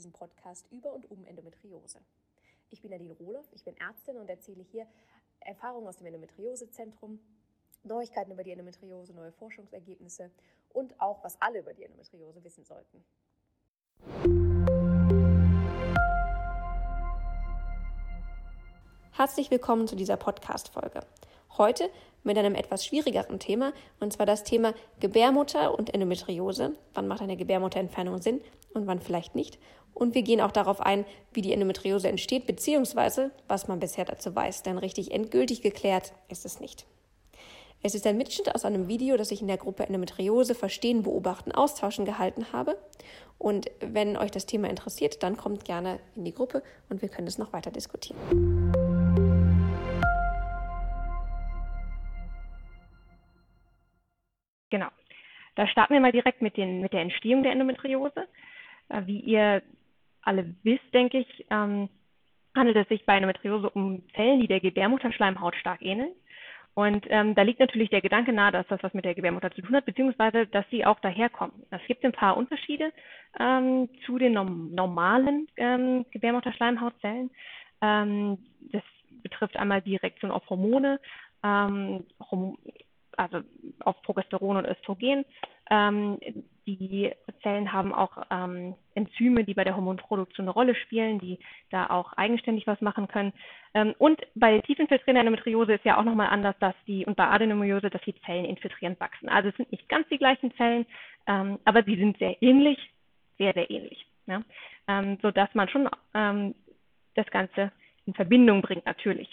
diesem Podcast über und um Endometriose. Ich bin Nadine Rohloff, ich bin Ärztin und erzähle hier Erfahrungen aus dem Endometriosezentrum, Neuigkeiten über die Endometriose, neue Forschungsergebnisse und auch, was alle über die Endometriose wissen sollten. Herzlich willkommen zu dieser Podcast-Folge. Heute mit einem etwas schwierigeren Thema, und zwar das Thema Gebärmutter und Endometriose. Wann macht eine Gebärmutterentfernung Sinn und wann vielleicht nicht? Und wir gehen auch darauf ein, wie die Endometriose entsteht, beziehungsweise was man bisher dazu weiß, denn richtig endgültig geklärt ist es nicht. Es ist ein Mitschnitt aus einem Video, das ich in der Gruppe Endometriose Verstehen, Beobachten, Austauschen gehalten habe. Und wenn euch das Thema interessiert, dann kommt gerne in die Gruppe und wir können es noch weiter diskutieren. Genau. Da starten wir mal direkt mit, den, mit der Entstehung der Endometriose. Äh, wie ihr alle wisst, denke ich, ähm, handelt es sich bei Endometriose um Zellen, die der Gebärmutterschleimhaut stark ähneln. Und ähm, da liegt natürlich der Gedanke nahe, dass das was mit der Gebärmutter zu tun hat, beziehungsweise dass sie auch daherkommen. Es gibt ein paar Unterschiede ähm, zu den norm normalen ähm, Gebärmutterschleimhautzellen. Ähm, das betrifft einmal die Reaktion auf Hormone, ähm, also auf Progesteron und Östrogen. Die Zellen haben auch ähm, Enzyme, die bei der Hormonproduktion eine Rolle spielen, die da auch eigenständig was machen können. Ähm, und bei tiefinfiltrierender Endometriose ist ja auch nochmal anders, dass die, und bei Adenomyose, dass die Zellen infiltrierend wachsen. Also es sind nicht ganz die gleichen Zellen, ähm, aber sie sind sehr ähnlich, sehr, sehr ähnlich. Ja? Ähm, sodass man schon ähm, das Ganze in Verbindung bringt, natürlich.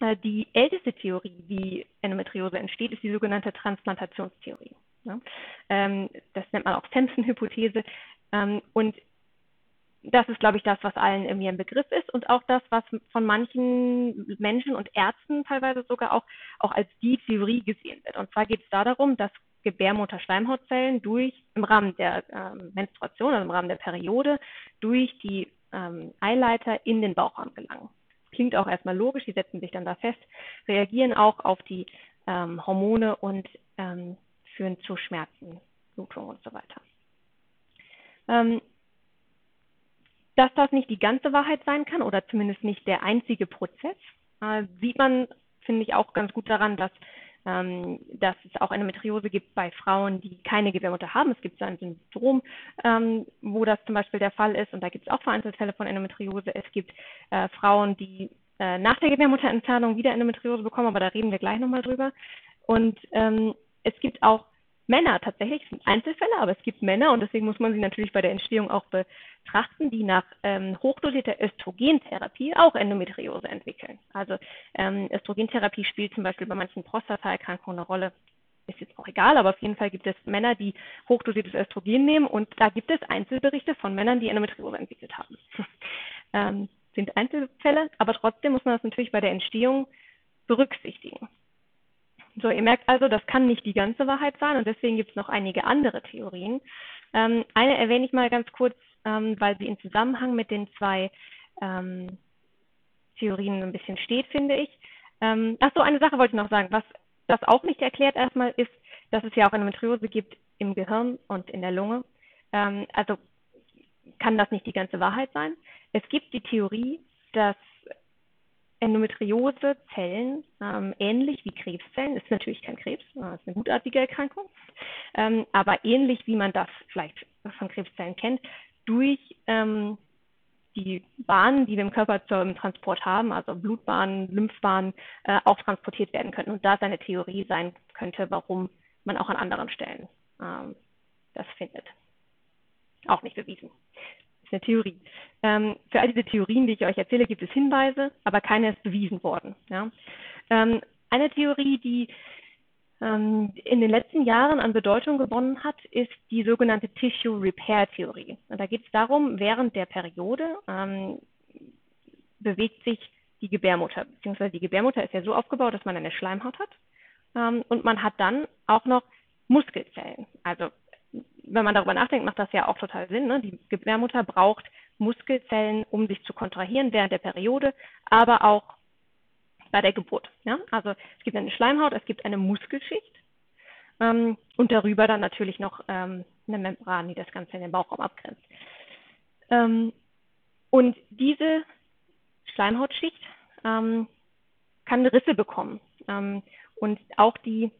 Äh, die älteste Theorie, wie Endometriose entsteht, ist die sogenannte Transplantationstheorie. Ähm, das nennt man auch Samson-Hypothese. Ähm, und das ist, glaube ich, das, was allen irgendwie ein Begriff ist und auch das, was von manchen Menschen und Ärzten teilweise sogar auch, auch als die Theorie gesehen wird. Und zwar geht es da darum, dass Gebärmutter-Schleimhautzellen durch im Rahmen der ähm, Menstruation, also im Rahmen der Periode, durch die ähm, Eileiter in den Bauchraum gelangen klingt auch erstmal logisch, die setzen sich dann da fest, reagieren auch auf die ähm, Hormone und ähm, führen zu Schmerzen, Blutung und so weiter. Ähm, dass das nicht die ganze Wahrheit sein kann oder zumindest nicht der einzige Prozess, äh, sieht man, finde ich, auch ganz gut daran, dass ähm, dass es auch Endometriose gibt bei Frauen, die keine Gebärmutter haben. Es gibt so ein Syndrom, ähm, wo das zum Beispiel der Fall ist und da gibt es auch vereinzelte Fälle von Endometriose. Es gibt äh, Frauen, die äh, nach der Gebärmutterentfernung wieder Endometriose bekommen, aber da reden wir gleich nochmal drüber. Und ähm, es gibt auch Männer tatsächlich, es sind Einzelfälle, aber es gibt Männer und deswegen muss man sie natürlich bei der Entstehung auch betrachten, die nach ähm, hochdosierter Östrogentherapie auch Endometriose entwickeln. Also ähm, Östrogentherapie spielt zum Beispiel bei manchen Prostataerkrankungen eine Rolle. Ist jetzt auch egal, aber auf jeden Fall gibt es Männer, die hochdosiertes Östrogen nehmen und da gibt es Einzelberichte von Männern, die Endometriose entwickelt haben. ähm, sind Einzelfälle, aber trotzdem muss man das natürlich bei der Entstehung berücksichtigen. So, ihr merkt also, das kann nicht die ganze Wahrheit sein und deswegen gibt es noch einige andere Theorien. Ähm, eine erwähne ich mal ganz kurz, ähm, weil sie in Zusammenhang mit den zwei ähm, Theorien ein bisschen steht, finde ich. Ähm, ach so, eine Sache wollte ich noch sagen. Was das auch nicht erklärt erstmal ist, dass es ja auch Endometriose gibt im Gehirn und in der Lunge. Ähm, also kann das nicht die ganze Wahrheit sein. Es gibt die Theorie, dass Endometriose-Zellen, ähm, ähnlich wie Krebszellen, ist natürlich kein Krebs, äh, ist eine gutartige Erkrankung, ähm, aber ähnlich wie man das vielleicht von Krebszellen kennt, durch ähm, die Bahnen, die wir im Körper zum Transport haben, also Blutbahnen, Lymphbahnen, äh, auch transportiert werden können. Und da seine Theorie sein könnte, warum man auch an anderen Stellen ähm, das findet. Auch nicht bewiesen eine Theorie. Ähm, für all diese Theorien, die ich euch erzähle, gibt es Hinweise, aber keine ist bewiesen worden. Ja? Ähm, eine Theorie, die ähm, in den letzten Jahren an Bedeutung gewonnen hat, ist die sogenannte Tissue Repair Theorie. Und da geht es darum, während der Periode ähm, bewegt sich die Gebärmutter, beziehungsweise die Gebärmutter ist ja so aufgebaut, dass man eine Schleimhaut hat ähm, und man hat dann auch noch Muskelzellen, also wenn man darüber nachdenkt, macht das ja auch total Sinn. Ne? Die Gebärmutter braucht Muskelzellen, um sich zu kontrahieren während der Periode, aber auch bei der Geburt. Ja? Also es gibt eine Schleimhaut, es gibt eine Muskelschicht ähm, und darüber dann natürlich noch ähm, eine Membran, die das Ganze in den Bauchraum abgrenzt. Ähm, und diese Schleimhautschicht ähm, kann Risse bekommen. Ähm, und auch die,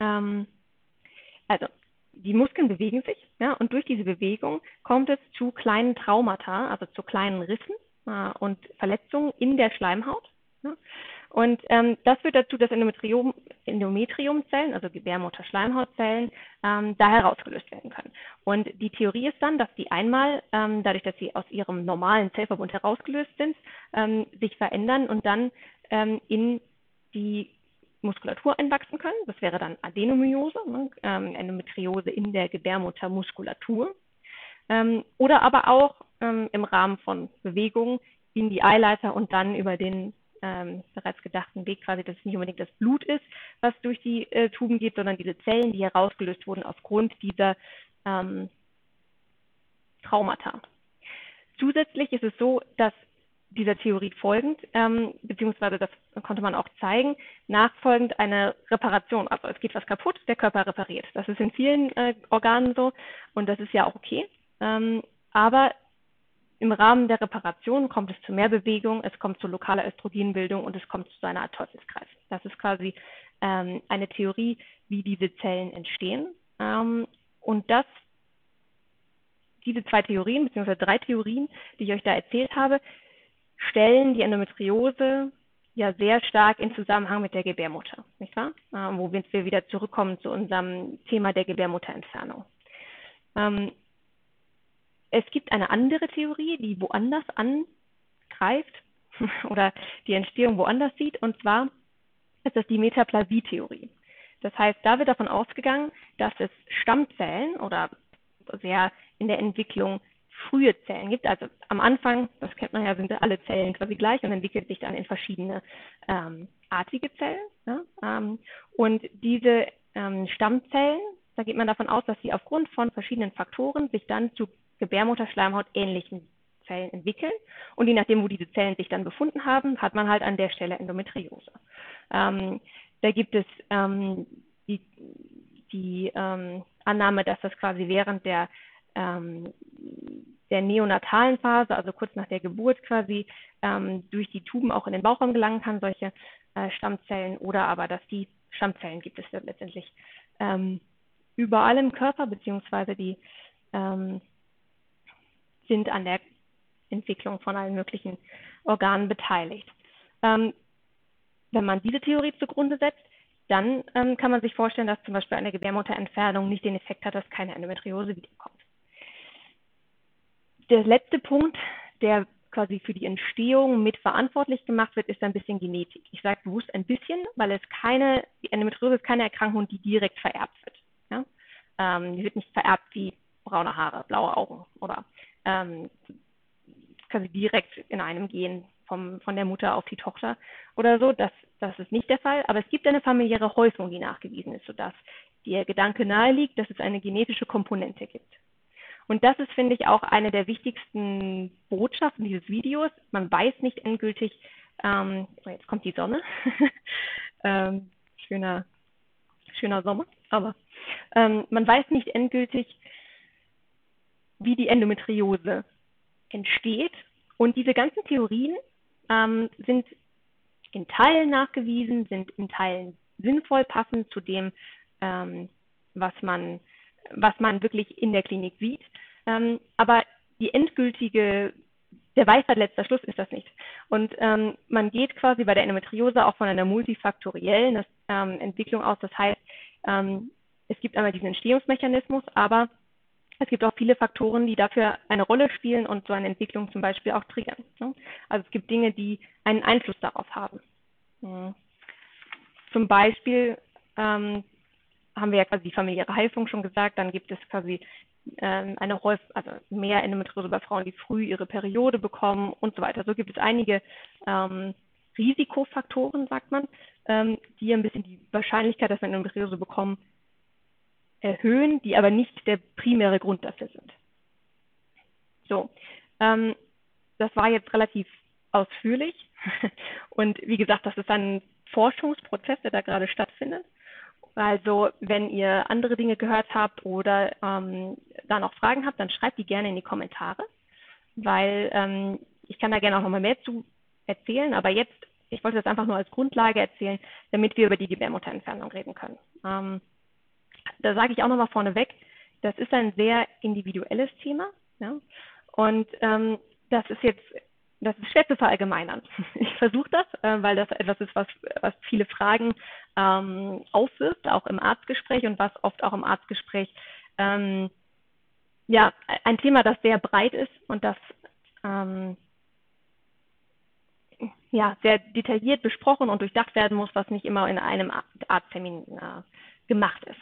ähm, also die Muskeln bewegen sich, ja, und durch diese Bewegung kommt es zu kleinen Traumata, also zu kleinen Rissen äh, und Verletzungen in der Schleimhaut. Ja. Und ähm, das führt dazu, dass Endometrium, Endometriumzellen, also Gebärmutter-Schleimhautzellen, ähm, da herausgelöst werden können. Und die Theorie ist dann, dass die einmal, ähm, dadurch, dass sie aus ihrem normalen Zellverbund herausgelöst sind, ähm, sich verändern und dann ähm, in die Muskulatur einwachsen können. Das wäre dann Adenomyose, ne? ähm, Endometriose in der Gebärmuttermuskulatur. Ähm, oder aber auch ähm, im Rahmen von Bewegungen in die Eileiter und dann über den ähm, bereits gedachten Weg quasi, dass es nicht unbedingt das Blut ist, was durch die äh, Tuben geht, sondern diese Zellen, die herausgelöst wurden aufgrund dieser ähm, Traumata. Zusätzlich ist es so, dass dieser Theorie folgend, ähm, beziehungsweise das konnte man auch zeigen, nachfolgend eine Reparation. Also es geht was kaputt, der Körper repariert. Das ist in vielen äh, Organen so und das ist ja auch okay. Ähm, aber im Rahmen der Reparation kommt es zu mehr Bewegung, es kommt zu lokaler Östrogenbildung und es kommt zu einer Art Teufelskreis. Das ist quasi ähm, eine Theorie, wie diese Zellen entstehen. Ähm, und das, diese zwei Theorien, beziehungsweise drei Theorien, die ich euch da erzählt habe, stellen die Endometriose ja sehr stark in Zusammenhang mit der Gebärmutter, nicht wahr? Ähm, wo wir wieder zurückkommen zu unserem Thema der Gebärmutterentfernung. Ähm, es gibt eine andere Theorie, die woanders angreift oder die Entstehung woanders sieht, und zwar ist das die Metaplasie-Theorie. Das heißt, da wird davon ausgegangen, dass es Stammzellen oder sehr in der Entwicklung frühe Zellen gibt. Also am Anfang, das kennt man ja, sind alle Zellen quasi gleich und entwickelt sich dann in verschiedene ähm, artige Zellen. Ja? Ähm, und diese ähm, Stammzellen, da geht man davon aus, dass sie aufgrund von verschiedenen Faktoren sich dann zu Gebärmutterschleimhaut ähnlichen Zellen entwickeln. Und je nachdem, wo diese Zellen sich dann befunden haben, hat man halt an der Stelle Endometriose. Ähm, da gibt es ähm, die, die ähm, Annahme, dass das quasi während der, ähm, der neonatalen Phase, also kurz nach der Geburt quasi, ähm, durch die Tuben auch in den Bauchraum gelangen kann, solche äh, Stammzellen, oder aber, dass die Stammzellen gibt es letztendlich ähm, überall im Körper, beziehungsweise die sind an der Entwicklung von allen möglichen Organen beteiligt. Ähm, wenn man diese Theorie zugrunde setzt, dann ähm, kann man sich vorstellen, dass zum Beispiel eine Gebärmutterentfernung nicht den Effekt hat, dass keine Endometriose wiederkommt. Der letzte Punkt, der quasi für die Entstehung mitverantwortlich gemacht wird, ist ein bisschen Genetik. Ich sage bewusst ein bisschen, weil es keine, die Endometriose ist keine Erkrankung, die direkt vererbt wird. Ja? Ähm, die wird nicht vererbt wie braune Haare, blaue Augen oder ähm, quasi direkt in einem gehen vom, von der Mutter auf die Tochter oder so. Das, das ist nicht der Fall. Aber es gibt eine familiäre Häufung, die nachgewiesen ist, sodass der Gedanke naheliegt, dass es eine genetische Komponente gibt. Und das ist, finde ich, auch eine der wichtigsten Botschaften dieses Videos. Man weiß nicht endgültig, ähm, oh, jetzt kommt die Sonne, ähm, schöner, schöner Sommer, aber ähm, man weiß nicht endgültig, wie die Endometriose entsteht. Und diese ganzen Theorien ähm, sind in Teilen nachgewiesen, sind in Teilen sinnvoll passend zu dem, ähm, was, man, was man wirklich in der Klinik sieht. Ähm, aber die endgültige, der Weisheit letzter Schluss ist das nicht. Und ähm, man geht quasi bei der Endometriose auch von einer multifaktoriellen ähm, Entwicklung aus. Das heißt, ähm, es gibt einmal diesen Entstehungsmechanismus, aber es gibt auch viele Faktoren, die dafür eine Rolle spielen und so eine Entwicklung zum Beispiel auch triggern. Ne? Also es gibt Dinge, die einen Einfluss darauf haben. Ja. Zum Beispiel ähm, haben wir ja quasi die familiäre Heilung schon gesagt, dann gibt es quasi ähm, eine Häuf also mehr Endometriose bei Frauen, die früh ihre Periode bekommen und so weiter. So gibt es einige ähm, Risikofaktoren, sagt man, ähm, die ein bisschen die Wahrscheinlichkeit, dass wir Endometriose bekommen, erhöhen, die aber nicht der primäre Grund dafür sind. So, ähm, das war jetzt relativ ausführlich. Und wie gesagt, das ist ein Forschungsprozess, der da gerade stattfindet. Also wenn ihr andere Dinge gehört habt oder ähm, da noch Fragen habt, dann schreibt die gerne in die Kommentare. weil ähm, ich kann da gerne auch nochmal mehr zu erzählen, aber jetzt, ich wollte das einfach nur als Grundlage erzählen, damit wir über die Gebärmutterentfernung reden können. Ähm, da sage ich auch nochmal vorneweg, das ist ein sehr individuelles Thema. Ja? Und ähm, das ist jetzt, das ist schwer zu verallgemeinern. Ich versuche das, äh, weil das etwas ist, was, was viele Fragen ähm, aufwirft, auch im Arztgespräch und was oft auch im Arztgespräch ähm, ja ein Thema, das sehr breit ist und das ähm, ja sehr detailliert besprochen und durchdacht werden muss, was nicht immer in einem Arzttermin äh, gemacht ist.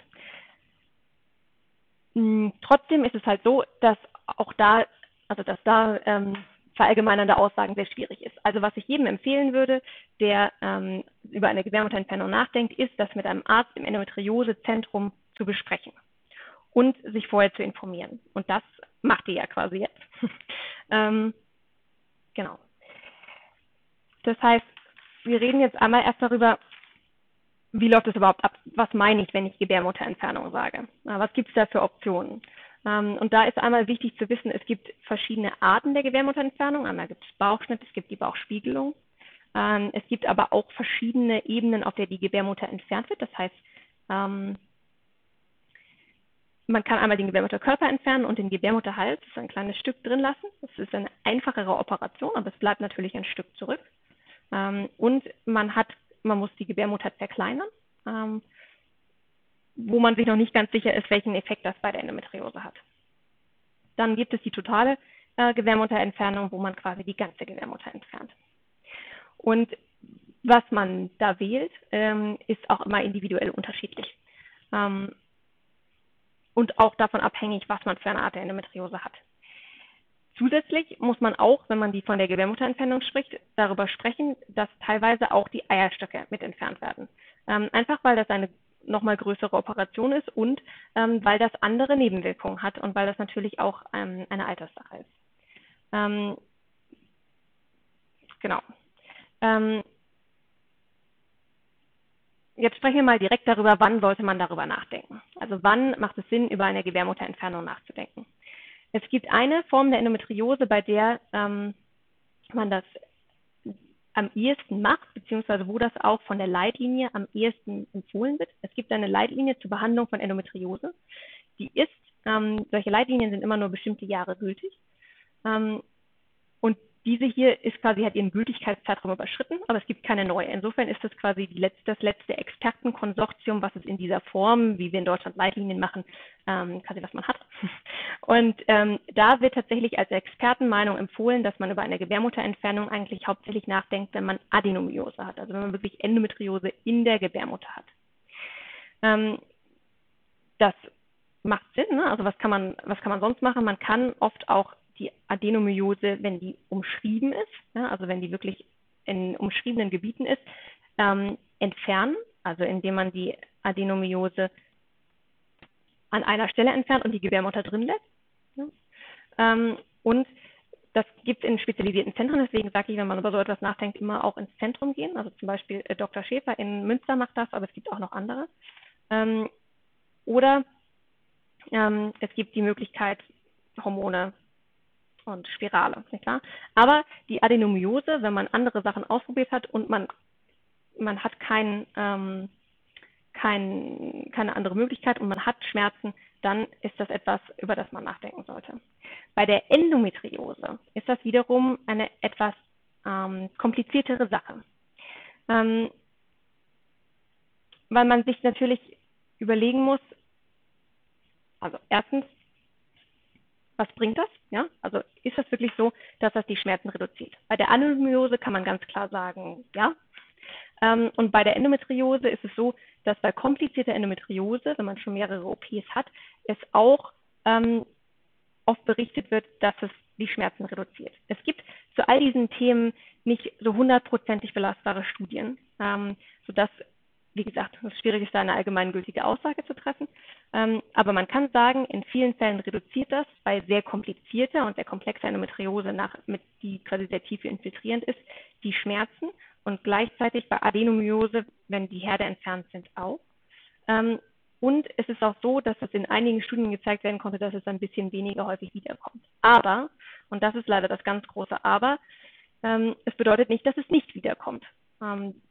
Hm, trotzdem ist es halt so, dass auch da, also dass da ähm, verallgemeinernde Aussagen sehr schwierig ist. Also was ich jedem empfehlen würde, der ähm, über eine Gebärmutterentfernung nachdenkt, ist, das mit einem Arzt im Endometriosezentrum zu besprechen und sich vorher zu informieren. Und das macht ihr ja quasi jetzt. ähm, genau. Das heißt, wir reden jetzt einmal erst darüber, wie läuft es überhaupt ab? Was meine ich, wenn ich Gebärmutterentfernung sage? Was gibt es da für Optionen? Ähm, und da ist einmal wichtig zu wissen, es gibt verschiedene Arten der Gebärmutterentfernung. Einmal gibt es Bauchschnitt, es gibt die Bauchspiegelung. Ähm, es gibt aber auch verschiedene Ebenen, auf der die Gebärmutter entfernt wird. Das heißt, ähm, man kann einmal den Gebärmutterkörper entfernen und den Gebärmutterhals, das ist ein kleines Stück drin lassen. Das ist eine einfachere Operation, aber es bleibt natürlich ein Stück zurück. und man hat man muss die Gebärmutter zerkleinern, wo man sich noch nicht ganz sicher ist, welchen Effekt das bei der Endometriose hat. Dann gibt es die totale äh, Gebärmutterentfernung, wo man quasi die ganze Gebärmutter entfernt. Und was man da wählt, ähm, ist auch immer individuell unterschiedlich. Ähm, und auch davon abhängig, was man für eine Art der Endometriose hat. Zusätzlich muss man auch, wenn man die von der Gebärmutterentfernung spricht, darüber sprechen, dass teilweise auch die Eierstöcke mit entfernt werden. Ähm, einfach weil das eine nochmal größere Operation ist und ähm, weil das andere Nebenwirkungen hat und weil das natürlich auch ähm, eine Alterssache ist. Ähm, genau. Ähm, jetzt sprechen wir mal direkt darüber, wann sollte man darüber nachdenken. Also wann macht es Sinn, über eine Gebärmutterentfernung nachzudenken. Es gibt eine Form der Endometriose, bei der ähm, man das am ehesten macht, beziehungsweise wo das auch von der Leitlinie am ehesten empfohlen wird. Es gibt eine Leitlinie zur Behandlung von Endometriose. Die ist, ähm, solche Leitlinien sind immer nur bestimmte Jahre gültig. Ähm, diese hier ist quasi, hat ihren Gültigkeitszeitraum überschritten, aber es gibt keine neue. Insofern ist das quasi letzte, das letzte Expertenkonsortium, was es in dieser Form, wie wir in Deutschland Leitlinien machen, ähm, quasi was man hat. Und ähm, da wird tatsächlich als Expertenmeinung empfohlen, dass man über eine Gebärmutterentfernung eigentlich hauptsächlich nachdenkt, wenn man Adenomiose hat, also wenn man wirklich Endometriose in der Gebärmutter hat. Ähm, das macht Sinn, ne? also was kann man, was kann man sonst machen? Man kann oft auch die Adenomyose, wenn die umschrieben ist, ja, also wenn die wirklich in umschriebenen Gebieten ist, ähm, entfernen, also indem man die Adenomyose an einer Stelle entfernt und die Gebärmutter drin lässt. Ja. Ähm, und das gibt es in spezialisierten Zentren, deswegen sage ich, wenn man über so etwas nachdenkt, immer auch ins Zentrum gehen. Also zum Beispiel äh, Dr. Schäfer in Münster macht das, aber es gibt auch noch andere. Ähm, oder ähm, es gibt die Möglichkeit, Hormone und Spirale, nicht klar? Aber die Adenomyose, wenn man andere Sachen ausprobiert hat und man, man hat kein, ähm, kein, keine andere Möglichkeit und man hat Schmerzen, dann ist das etwas, über das man nachdenken sollte. Bei der Endometriose ist das wiederum eine etwas ähm, kompliziertere Sache. Ähm, weil man sich natürlich überlegen muss, also erstens, was bringt das? Ja, also ist das wirklich so, dass das die Schmerzen reduziert? Bei der Adenomyose kann man ganz klar sagen, ja. Ähm, und bei der Endometriose ist es so, dass bei komplizierter Endometriose, wenn man schon mehrere OPs hat, es auch ähm, oft berichtet wird, dass es die Schmerzen reduziert. Es gibt zu all diesen Themen nicht so hundertprozentig belastbare Studien, ähm, sodass wie gesagt, es ist schwierig da eine allgemeingültige Aussage zu treffen. Ähm, aber man kann sagen, in vielen Fällen reduziert das bei sehr komplizierter und sehr komplexer Endometriose, nach, mit, die quasi sehr tief infiltrierend ist, die Schmerzen und gleichzeitig bei Adenomyose, wenn die Herde entfernt sind, auch. Ähm, und es ist auch so, dass es in einigen Studien gezeigt werden konnte, dass es ein bisschen weniger häufig wiederkommt. Aber, und das ist leider das ganz große Aber, ähm, es bedeutet nicht, dass es nicht wiederkommt. Ähm,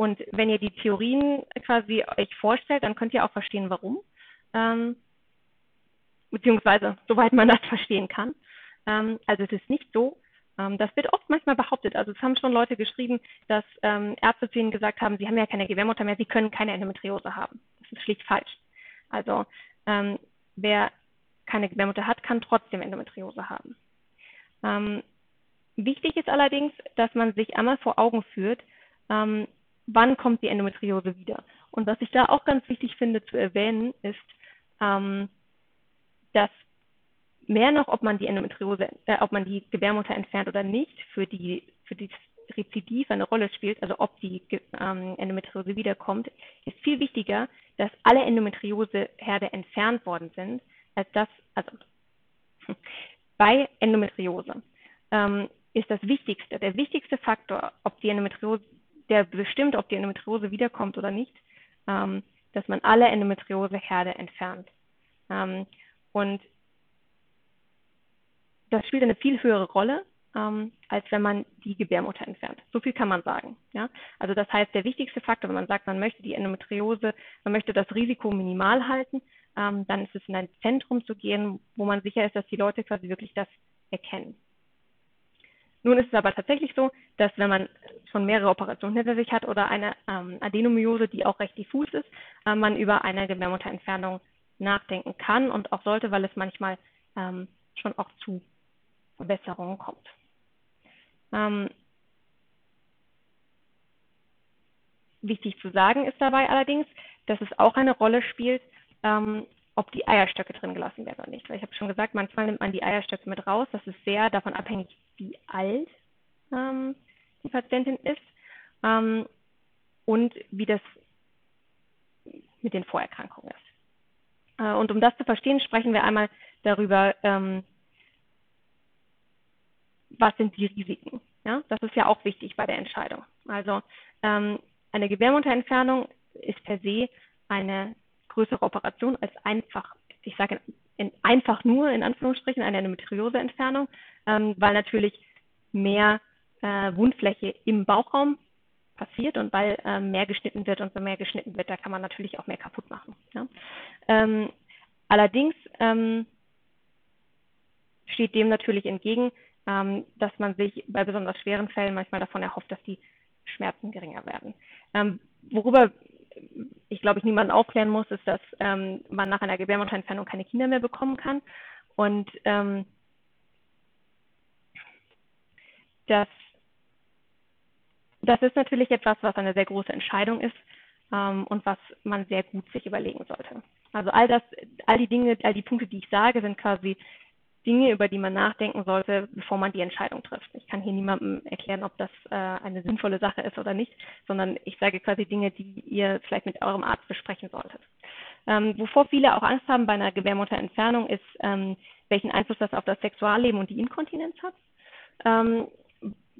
und wenn ihr die Theorien quasi euch vorstellt, dann könnt ihr auch verstehen, warum. Ähm, beziehungsweise, soweit man das verstehen kann. Ähm, also es ist nicht so, ähm, das wird oft manchmal behauptet. Also es haben schon Leute geschrieben, dass ähm, Ärzte zu ihnen gesagt haben, sie haben ja keine Gebärmutter mehr, sie können keine Endometriose haben. Das ist schlicht falsch. Also ähm, wer keine Gebärmutter hat, kann trotzdem Endometriose haben. Ähm, wichtig ist allerdings, dass man sich einmal vor Augen führt, wann kommt die Endometriose wieder. Und was ich da auch ganz wichtig finde zu erwähnen, ist, ähm, dass mehr noch, ob man die Endometriose, äh, ob man die Gebärmutter entfernt oder nicht, für die für die Rezidiv eine Rolle spielt, also ob die ähm, Endometriose wiederkommt, ist viel wichtiger, dass alle Endometrioseherde entfernt worden sind, als das, also bei Endometriose ähm, ist das Wichtigste, der wichtigste Faktor, ob die Endometriose, der bestimmt, ob die Endometriose wiederkommt oder nicht, ähm, dass man alle Endometrioseherde entfernt. Ähm, und das spielt eine viel höhere Rolle, ähm, als wenn man die Gebärmutter entfernt. So viel kann man sagen. Ja? Also das heißt, der wichtigste Faktor, wenn man sagt, man möchte die Endometriose, man möchte das Risiko minimal halten, ähm, dann ist es in ein Zentrum zu gehen, wo man sicher ist, dass die Leute quasi wirklich das erkennen. Nun ist es aber tatsächlich so, dass wenn man schon mehrere Operationen hinter sich hat oder eine ähm, Adenomyose, die auch recht diffus ist, äh, man über eine Gebärmutterentfernung nachdenken kann und auch sollte, weil es manchmal ähm, schon auch zu Verbesserungen kommt. Ähm, wichtig zu sagen ist dabei allerdings, dass es auch eine Rolle spielt, ähm, ob die Eierstöcke drin gelassen werden oder nicht. Weil ich habe schon gesagt, manchmal nimmt man die Eierstöcke mit raus. Das ist sehr davon abhängig, wie alt ähm, die Patientin ist ähm, und wie das mit den Vorerkrankungen ist. Äh, und um das zu verstehen, sprechen wir einmal darüber, ähm, was sind die Risiken. Ja, das ist ja auch wichtig bei der Entscheidung. Also ähm, eine Gebärmutterentfernung ist per se eine größere Operation als einfach, ich sage in, einfach nur in Anführungsstrichen eine Endometrioseentfernung, ähm, weil natürlich mehr äh, Wundfläche im Bauchraum passiert und weil äh, mehr geschnitten wird und so mehr geschnitten wird, da kann man natürlich auch mehr kaputt machen. Ja? Ähm, allerdings ähm, steht dem natürlich entgegen, ähm, dass man sich bei besonders schweren Fällen manchmal davon erhofft, dass die Schmerzen geringer werden. Ähm, worüber ich glaube, ich niemanden aufklären muss, ist, dass ähm, man nach einer Gebärmutterentfernung keine Kinder mehr bekommen kann. Und ähm, das, ist natürlich etwas, was eine sehr große Entscheidung ist ähm, und was man sehr gut sich überlegen sollte. Also all das, all die Dinge, all die Punkte, die ich sage, sind quasi Dinge, über die man nachdenken sollte, bevor man die Entscheidung trifft. Ich kann hier niemandem erklären, ob das äh, eine sinnvolle Sache ist oder nicht, sondern ich sage quasi Dinge, die ihr vielleicht mit eurem Arzt besprechen solltet. Ähm, wovor viele auch Angst haben bei einer Gebärmutterentfernung ist, ähm, welchen Einfluss das auf das Sexualleben und die Inkontinenz hat. Ähm,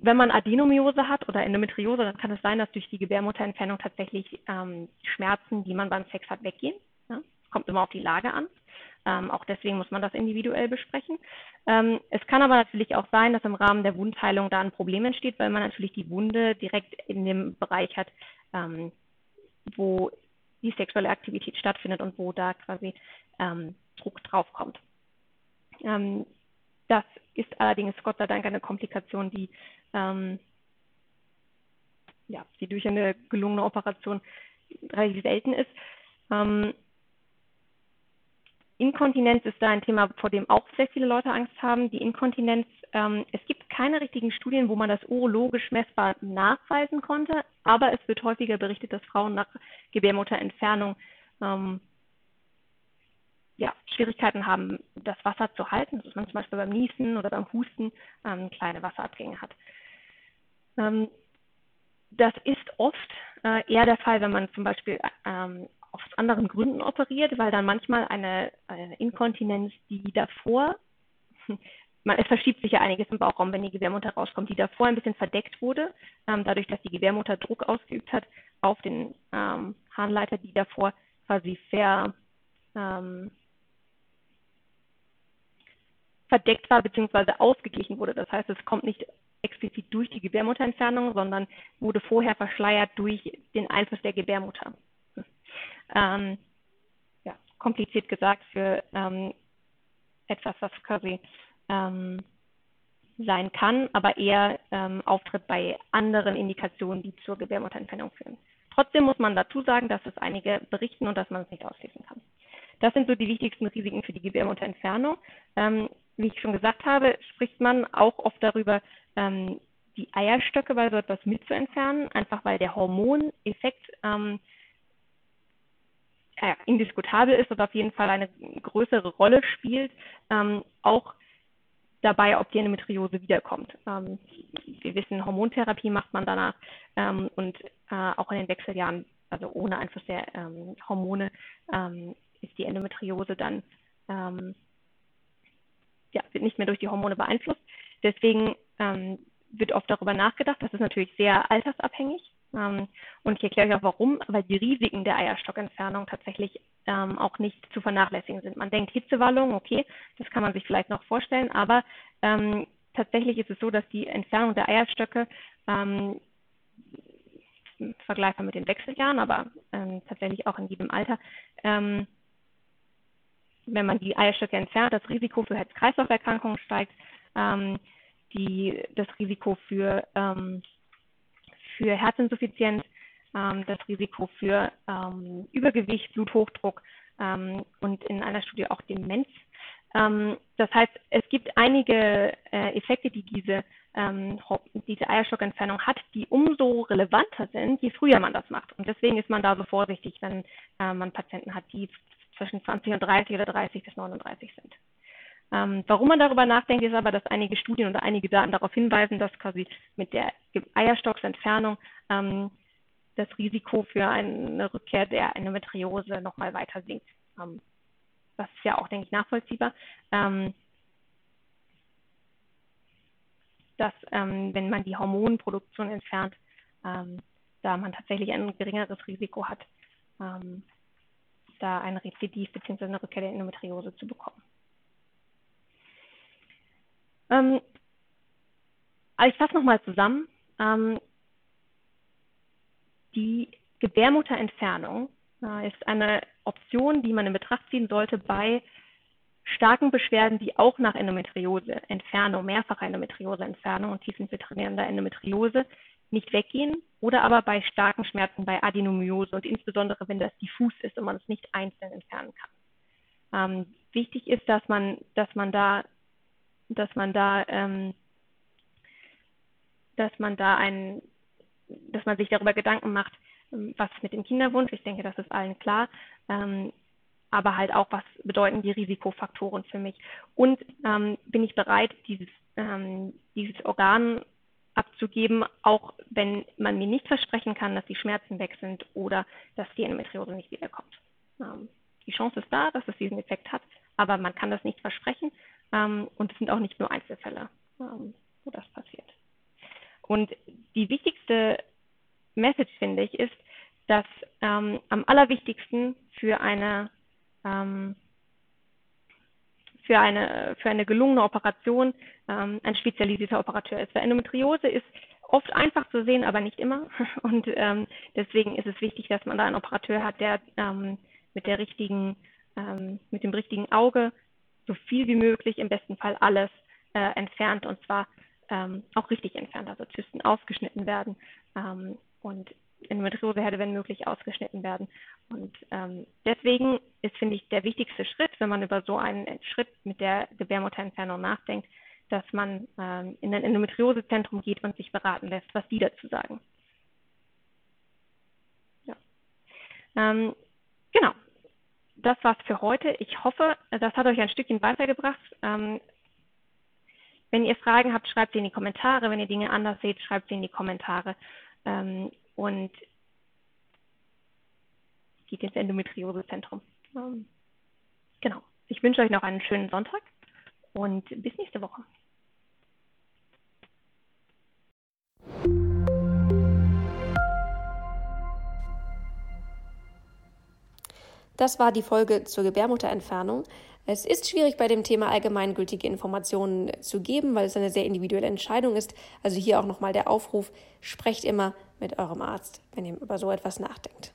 wenn man Adenomyose hat oder Endometriose, dann kann es sein, dass durch die Gebärmutterentfernung tatsächlich ähm, Schmerzen, die man beim Sex hat, weggehen. Ja? Kommt immer auf die Lage an. Ähm, auch deswegen muss man das individuell besprechen. Ähm, es kann aber natürlich auch sein, dass im Rahmen der Wundheilung da ein Problem entsteht, weil man natürlich die Wunde direkt in dem Bereich hat, ähm, wo die sexuelle Aktivität stattfindet und wo da quasi ähm, Druck draufkommt. Ähm, das ist allerdings Gott sei Dank eine Komplikation, die, ähm, ja, die durch eine gelungene Operation relativ selten ist. Ähm, Inkontinenz ist da ein Thema, vor dem auch sehr viele Leute Angst haben. Die Inkontinenz, ähm, es gibt keine richtigen Studien, wo man das urologisch messbar nachweisen konnte, aber es wird häufiger berichtet, dass Frauen nach Gebärmutterentfernung ähm, ja, Schwierigkeiten haben, das Wasser zu halten, dass man zum Beispiel beim Niesen oder beim Husten ähm, kleine Wasserabgänge hat. Ähm, das ist oft äh, eher der Fall, wenn man zum Beispiel ähm, aus anderen Gründen operiert, weil dann manchmal eine, eine Inkontinenz, die davor, man, es verschiebt sich ja einiges im Bauchraum, wenn die Gebärmutter rauskommt, die davor ein bisschen verdeckt wurde, ähm, dadurch, dass die Gebärmutter Druck ausgeübt hat auf den ähm, Harnleiter, die davor quasi ver, ähm, verdeckt war bzw. ausgeglichen wurde. Das heißt, es kommt nicht explizit durch die Gebärmutterentfernung, sondern wurde vorher verschleiert durch den Einfluss der Gebärmutter. Ähm, ja, kompliziert gesagt für ähm, etwas, was quasi ähm, sein kann, aber eher ähm, auftritt bei anderen Indikationen, die zur Gebärmutterentfernung führen. Trotzdem muss man dazu sagen, dass es einige berichten und dass man es nicht ausschließen kann. Das sind so die wichtigsten Risiken für die Gebärmutterentfernung. Ähm, wie ich schon gesagt habe, spricht man auch oft darüber, ähm, die Eierstöcke bei so etwas mit zu entfernen, einfach weil der Hormoneffekt ähm, ja, indiskutabel ist und auf jeden Fall eine größere Rolle spielt, ähm, auch dabei, ob die Endometriose wiederkommt. Ähm, wir wissen, Hormontherapie macht man danach ähm, und äh, auch in den Wechseljahren, also ohne Einfluss der ähm, Hormone, ähm, ist die Endometriose dann ja, wird nicht mehr durch die Hormone beeinflusst. Deswegen ähm, wird oft darüber nachgedacht. Das ist natürlich sehr altersabhängig. Ähm, und ich erkläre euch auch warum, weil die Risiken der Eierstockentfernung tatsächlich ähm, auch nicht zu vernachlässigen sind. Man denkt Hitzewallung, okay, das kann man sich vielleicht noch vorstellen, aber ähm, tatsächlich ist es so, dass die Entfernung der Eierstöcke ähm, vergleichbar mit den Wechseljahren, aber ähm, tatsächlich auch in jedem Alter, ähm, wenn man die Eierstöcke entfernt, das Risiko für Herz-Kreislauf-Erkrankungen steigt, ähm, die, das Risiko für, ähm, für Herzinsuffizienz, ähm, das Risiko für ähm, Übergewicht, Bluthochdruck ähm, und in einer Studie auch Demenz. Ähm, das heißt, es gibt einige äh, Effekte, die diese, diese Eierstockentfernung hat, die umso relevanter sind, je früher man das macht. Und deswegen ist man da so vorsichtig, wenn äh, man Patienten hat, die zwischen 20 und 30 oder 30 bis 39 sind. Ähm, warum man darüber nachdenkt, ist aber, dass einige Studien oder einige Daten darauf hinweisen, dass quasi mit der Eierstocksentfernung ähm, das Risiko für eine Rückkehr der Endometriose nochmal weiter sinkt. Ähm, das ist ja auch, denke ich, nachvollziehbar. Ähm, dass, ähm, wenn man die Hormonproduktion entfernt, ähm, da man tatsächlich ein geringeres Risiko hat, da ein Rezidiv bzw. eine Rückkehr der Endometriose zu bekommen. Ähm, also ich fasse nochmal zusammen. Ähm, die Gebärmutterentfernung äh, ist eine Option, die man in Betracht ziehen sollte bei starken Beschwerden, die auch nach Endometriose, Entfernung, mehrfacher Endometriose, Entfernung und tiefinfiltrierender Endometriose nicht weggehen oder aber bei starken Schmerzen bei Adenomyose und insbesondere wenn das diffus ist und man es nicht einzeln entfernen kann. Ähm, wichtig ist, dass man, dass man da, dass man da, ähm, dass man da ein, dass man sich darüber Gedanken macht, ähm, was mit dem Kinderwunsch. Ich denke, das ist allen klar. Ähm, aber halt auch, was bedeuten die Risikofaktoren für mich? Und ähm, bin ich bereit, dieses, ähm, dieses Organ abzugeben, auch wenn man mir nicht versprechen kann, dass die Schmerzen weg sind oder dass die Endometriose nicht wiederkommt. Ähm, die Chance ist da, dass es diesen Effekt hat, aber man kann das nicht versprechen ähm, und es sind auch nicht nur Einzelfälle, ähm, wo das passiert. Und die wichtigste Message, finde ich, ist, dass ähm, am allerwichtigsten für eine ähm, für eine, für eine gelungene Operation ähm, ein spezialisierter Operateur ist. Weil Endometriose ist oft einfach zu sehen, aber nicht immer. Und ähm, deswegen ist es wichtig, dass man da einen Operateur hat, der ähm, mit der richtigen, ähm, mit dem richtigen Auge so viel wie möglich, im besten Fall alles äh, entfernt und zwar ähm, auch richtig entfernt, also Zysten ausgeschnitten werden ähm, und Endometrioseherde, wenn möglich, ausgeschnitten werden. Und ähm, deswegen ist, finde ich, der wichtigste Schritt, wenn man über so einen Schritt mit der Gebärmutterentfernung nachdenkt, dass man ähm, in ein Endometriosezentrum geht und sich beraten lässt, was die dazu sagen. Ja. Ähm, genau. Das war's für heute. Ich hoffe, das hat euch ein Stückchen weitergebracht. Ähm, wenn ihr Fragen habt, schreibt sie in die Kommentare. Wenn ihr Dinge anders seht, schreibt sie in die Kommentare. Und geht ins Endometriosezentrum. Ähm, genau. Ich wünsche euch noch einen schönen Sonntag und bis nächste Woche. Das war die Folge zur Gebärmutterentfernung. Es ist schwierig bei dem Thema allgemeingültige Informationen zu geben, weil es eine sehr individuelle Entscheidung ist. Also hier auch nochmal der Aufruf, sprecht immer mit eurem Arzt, wenn ihr über so etwas nachdenkt.